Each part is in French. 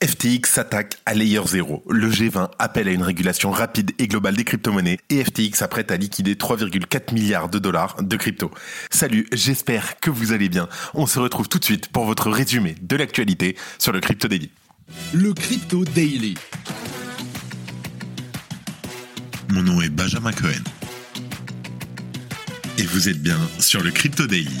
FTX s'attaque à Layer 0. Le G20 appelle à une régulation rapide et globale des crypto-monnaies et FTX s'apprête à liquider 3,4 milliards de dollars de crypto. Salut, j'espère que vous allez bien. On se retrouve tout de suite pour votre résumé de l'actualité sur le Crypto Daily. Le Crypto Daily. Mon nom est Benjamin Cohen. Et vous êtes bien sur le Crypto Daily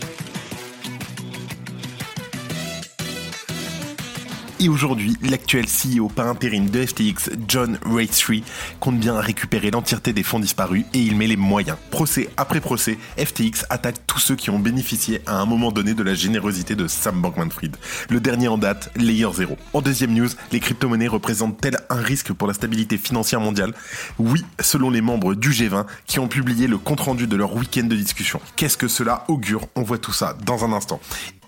Et aujourd'hui, l'actuel CEO par intérim de FTX, John Ray compte bien récupérer l'entièreté des fonds disparus et il met les moyens. Procès après procès, FTX attaque tous ceux qui ont bénéficié à un moment donné de la générosité de Sam Bankman-Fried. Le dernier en date, Layer 0. En deuxième news, les crypto-monnaies représentent-elles un risque pour la stabilité financière mondiale? Oui, selon les membres du G20 qui ont publié le compte-rendu de leur week-end de discussion. Qu'est-ce que cela augure? On voit tout ça dans un instant.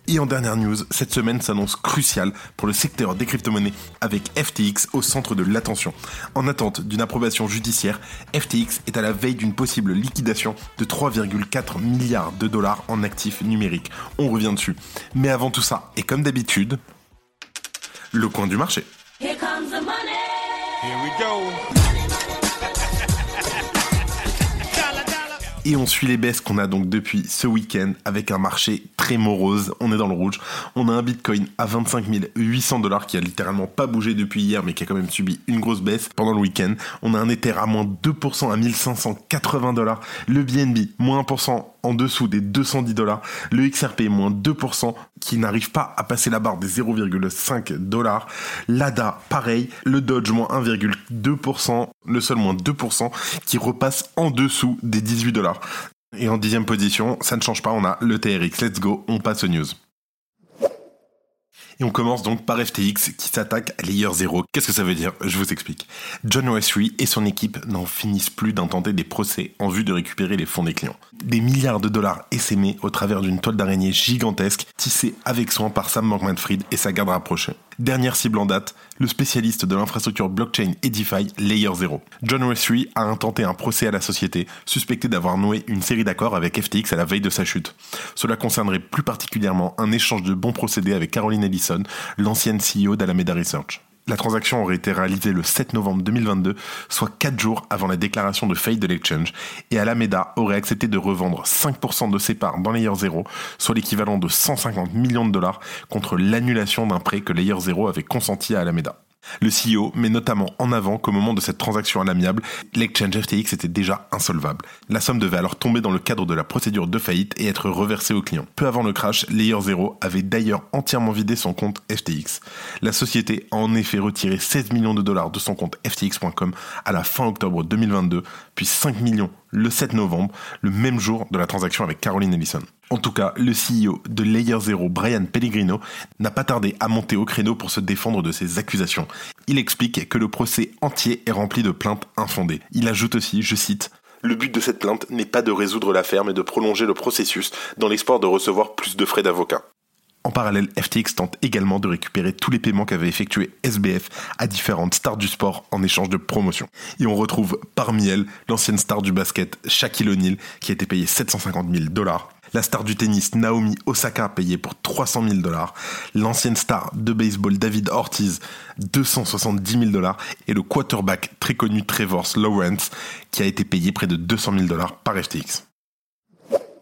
Et en dernière news, cette semaine s'annonce cruciale pour le secteur des crypto-monnaies avec FTX au centre de l'attention. En attente d'une approbation judiciaire, FTX est à la veille d'une possible liquidation de 3,4 milliards de dollars en actifs numériques. On revient dessus. Mais avant tout ça, et comme d'habitude, le coin du marché. Here comes the money. Here we go. Et on suit les baisses qu'on a donc depuis ce week-end avec un marché très morose. On est dans le rouge. On a un Bitcoin à 25 800 dollars qui a littéralement pas bougé depuis hier mais qui a quand même subi une grosse baisse pendant le week-end. On a un Ether à moins 2% à 1580 dollars. Le BNB moins 1% en dessous des 210 dollars. Le XRP moins 2% qui n'arrive pas à passer la barre des 0,5 dollars. L'ADA pareil. Le Dodge moins 1,2%. Le sol moins 2% qui repasse en dessous des 18 dollars. Et en dixième position, ça ne change pas, on a le TRX. Let's go, on passe aux news. Et on commence donc par FTX qui s'attaque à Layer 0. Qu'est-ce que ça veut dire? Je vous explique. John Wesley et son équipe n'en finissent plus d'intenter des procès en vue de récupérer les fonds des clients. Des milliards de dollars essaimés au travers d'une toile d'araignée gigantesque tissée avec soin par Sam Bankman-Fried et sa garde rapprochée. Dernière cible en date, le spécialiste de l'infrastructure blockchain Edify Layer 0. John Wesley a intenté un procès à la société, suspecté d'avoir noué une série d'accords avec FTX à la veille de sa chute. Cela concernerait plus particulièrement un échange de bons procédés avec Caroline Ellison, l'ancienne CEO d'Alameda Research. La transaction aurait été réalisée le 7 novembre 2022, soit 4 jours avant la déclaration de faillite de l'exchange, et Alameda aurait accepté de revendre 5% de ses parts dans Layer 0, soit l'équivalent de 150 millions de dollars contre l'annulation d'un prêt que Layer 0 avait consenti à Alameda. Le CEO met notamment en avant qu'au moment de cette transaction à l'amiable, l'exchange FTX était déjà insolvable. La somme devait alors tomber dans le cadre de la procédure de faillite et être reversée au client. Peu avant le crash, Layer 0 avait d'ailleurs entièrement vidé son compte FTX. La société a en effet retiré 16 millions de dollars de son compte FTX.com à la fin octobre 2022, puis 5 millions le 7 novembre, le même jour de la transaction avec Caroline Ellison. En tout cas, le CEO de Layer Zero, Brian Pellegrino, n'a pas tardé à monter au créneau pour se défendre de ces accusations. Il explique que le procès entier est rempli de plaintes infondées. Il ajoute aussi, je cite, le but de cette plainte n'est pas de résoudre l'affaire, mais de prolonger le processus dans l'espoir de recevoir plus de frais d'avocat. Parallèle, FTX tente également de récupérer tous les paiements qu'avait effectué SBF à différentes stars du sport en échange de promotion. Et on retrouve parmi elles l'ancienne star du basket Shaquille O'Neal qui a été payé 750 000 dollars la star du tennis Naomi Osaka payée pour 300 000 dollars, l'ancienne star de baseball David Ortiz 270 000 dollars et le quarterback très connu Trevor Lawrence qui a été payé près de 200 000 dollars par FTX.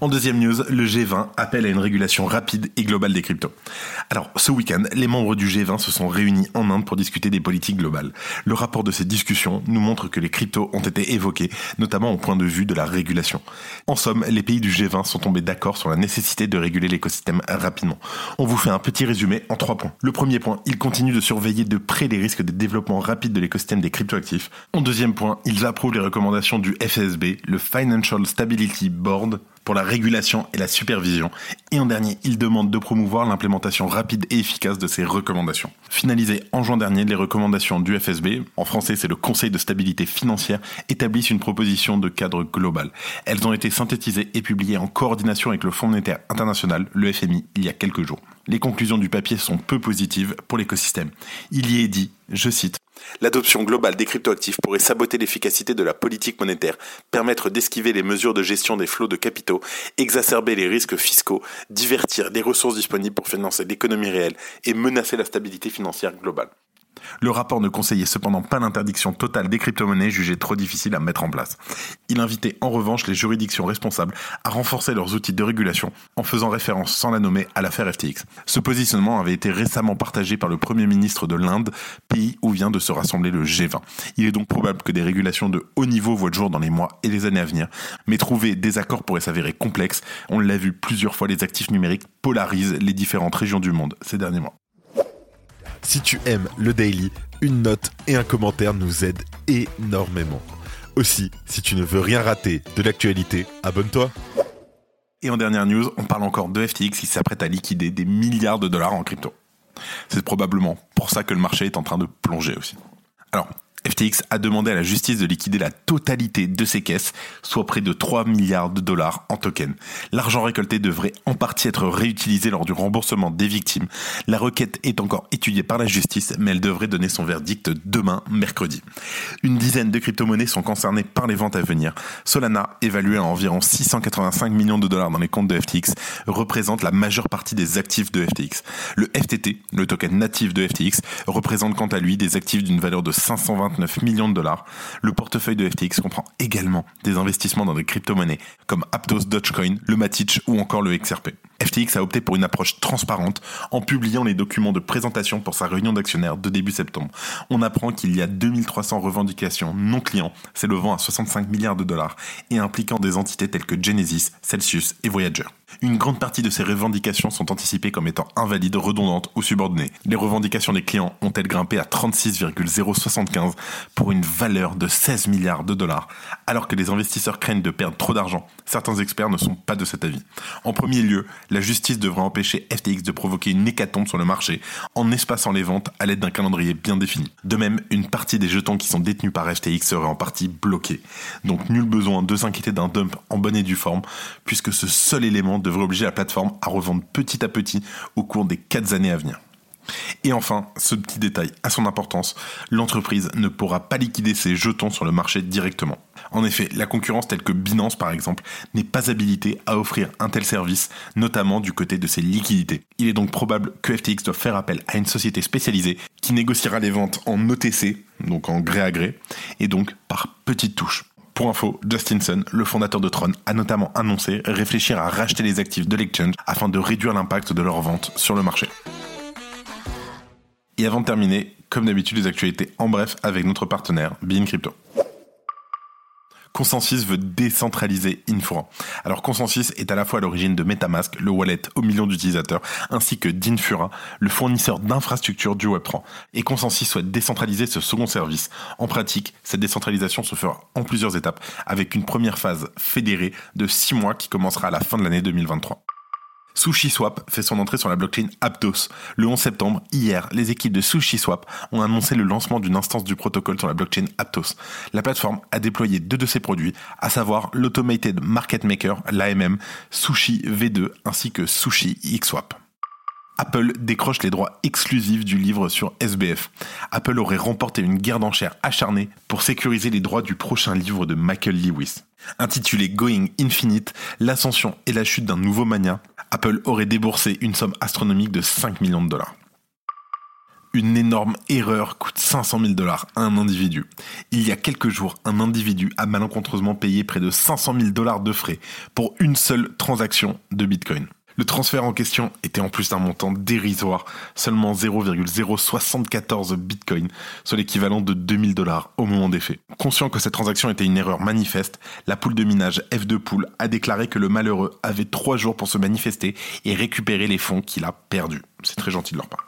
En deuxième news, le G20 appelle à une régulation rapide et globale des cryptos. Alors, ce week-end, les membres du G20 se sont réunis en Inde pour discuter des politiques globales. Le rapport de ces discussions nous montre que les cryptos ont été évoqués, notamment au point de vue de la régulation. En somme, les pays du G20 sont tombés d'accord sur la nécessité de réguler l'écosystème rapidement. On vous fait un petit résumé en trois points. Le premier point, ils continuent de surveiller de près les risques de développement rapide de l'écosystème des cryptoactifs. En deuxième point, ils approuvent les recommandations du FSB, le Financial Stability Board, pour la régulation et la supervision. Et en dernier, il demande de promouvoir l'implémentation rapide et efficace de ces recommandations. Finalisées en juin dernier, les recommandations du FSB, en français c'est le Conseil de stabilité financière, établissent une proposition de cadre global. Elles ont été synthétisées et publiées en coordination avec le Fonds monétaire international, le FMI, il y a quelques jours. Les conclusions du papier sont peu positives pour l'écosystème. Il y est dit, je cite, L'adoption globale des cryptoactifs pourrait saboter l'efficacité de la politique monétaire, permettre d'esquiver les mesures de gestion des flots de capitaux, exacerber les risques fiscaux, divertir les ressources disponibles pour financer l'économie réelle et menacer la stabilité financière globale. Le rapport ne conseillait cependant pas l'interdiction totale des crypto-monnaies jugées trop difficiles à mettre en place. Il invitait en revanche les juridictions responsables à renforcer leurs outils de régulation en faisant référence sans la nommer à l'affaire FTX. Ce positionnement avait été récemment partagé par le Premier ministre de l'Inde, pays où vient de se rassembler le G20. Il est donc probable que des régulations de haut niveau voient le jour dans les mois et les années à venir, mais trouver des accords pourrait s'avérer complexe. On l'a vu plusieurs fois, les actifs numériques polarisent les différentes régions du monde ces derniers mois. Si tu aimes le daily, une note et un commentaire nous aident énormément. Aussi, si tu ne veux rien rater de l'actualité, abonne-toi. Et en dernière news, on parle encore de FTX qui s'apprête à liquider des milliards de dollars en crypto. C'est probablement pour ça que le marché est en train de plonger aussi. FTX a demandé à la justice de liquider la totalité de ses caisses, soit près de 3 milliards de dollars en tokens. L'argent récolté devrait en partie être réutilisé lors du remboursement des victimes. La requête est encore étudiée par la justice, mais elle devrait donner son verdict demain, mercredi. Une dizaine de crypto-monnaies sont concernées par les ventes à venir. Solana, évaluée à environ 685 millions de dollars dans les comptes de FTX, représente la majeure partie des actifs de FTX. Le FTT, le token natif de FTX, représente quant à lui des actifs d'une valeur de 520 millions de dollars. Le portefeuille de FTX comprend également des investissements dans des crypto-monnaies comme Aptos, Dogecoin, le Matic ou encore le XRP. FTX a opté pour une approche transparente en publiant les documents de présentation pour sa réunion d'actionnaires de début septembre. On apprend qu'il y a 2300 revendications non clients s'élevant à 65 milliards de dollars et impliquant des entités telles que Genesis, Celsius et Voyager. Une grande partie de ces revendications sont anticipées comme étant invalides, redondantes ou subordonnées. Les revendications des clients ont-elles grimpé à 36,075 pour une valeur de 16 milliards de dollars, alors que les investisseurs craignent de perdre trop d'argent? Certains experts ne sont pas de cet avis. En premier lieu, la justice devrait empêcher FTX de provoquer une hécatombe sur le marché en espaçant les ventes à l'aide d'un calendrier bien défini. De même, une partie des jetons qui sont détenus par FTX serait en partie bloquée. Donc nul besoin de s'inquiéter d'un dump en bonne et due forme, puisque ce seul élément devrait obliger la plateforme à revendre petit à petit au cours des 4 années à venir. Et enfin, ce petit détail a son importance, l'entreprise ne pourra pas liquider ses jetons sur le marché directement. En effet, la concurrence telle que Binance par exemple n'est pas habilitée à offrir un tel service, notamment du côté de ses liquidités. Il est donc probable que FTX doit faire appel à une société spécialisée qui négociera les ventes en OTC, donc en gré à gré, et donc par petites touches. Pour info, Justinson, le fondateur de Tron, a notamment annoncé réfléchir à racheter les actifs de l'exchange afin de réduire l'impact de leur vente sur le marché. Et avant de terminer, comme d'habitude, les actualités en bref avec notre partenaire, Bean Crypto. Consensus veut décentraliser Infura. Alors Consensus est à la fois à l'origine de Metamask, le wallet aux millions d'utilisateurs, ainsi que d'Infura, le fournisseur d'infrastructures du Web3. Et Consensus souhaite décentraliser ce second service. En pratique, cette décentralisation se fera en plusieurs étapes, avec une première phase fédérée de 6 mois qui commencera à la fin de l'année 2023. SushiSwap fait son entrée sur la blockchain Aptos. Le 11 septembre, hier, les équipes de SushiSwap ont annoncé le lancement d'une instance du protocole sur la blockchain Aptos. La plateforme a déployé deux de ses produits, à savoir l'Automated Market Maker, l'AMM, Sushi V2 ainsi que Sushi XSwap. Apple décroche les droits exclusifs du livre sur SBF. Apple aurait remporté une guerre d'enchères acharnée pour sécuriser les droits du prochain livre de Michael Lewis. Intitulé Going Infinite, l'ascension et la chute d'un nouveau mania, Apple aurait déboursé une somme astronomique de 5 millions de dollars. Une énorme erreur coûte 500 000 dollars à un individu. Il y a quelques jours, un individu a malencontreusement payé près de 500 000 dollars de frais pour une seule transaction de Bitcoin. Le transfert en question était en plus d'un montant dérisoire, seulement 0,074 bitcoin, soit l'équivalent de 2000 dollars au moment des faits. Conscient que cette transaction était une erreur manifeste, la poule de minage F2 Pool a déclaré que le malheureux avait trois jours pour se manifester et récupérer les fonds qu'il a perdus. C'est très gentil de leur part.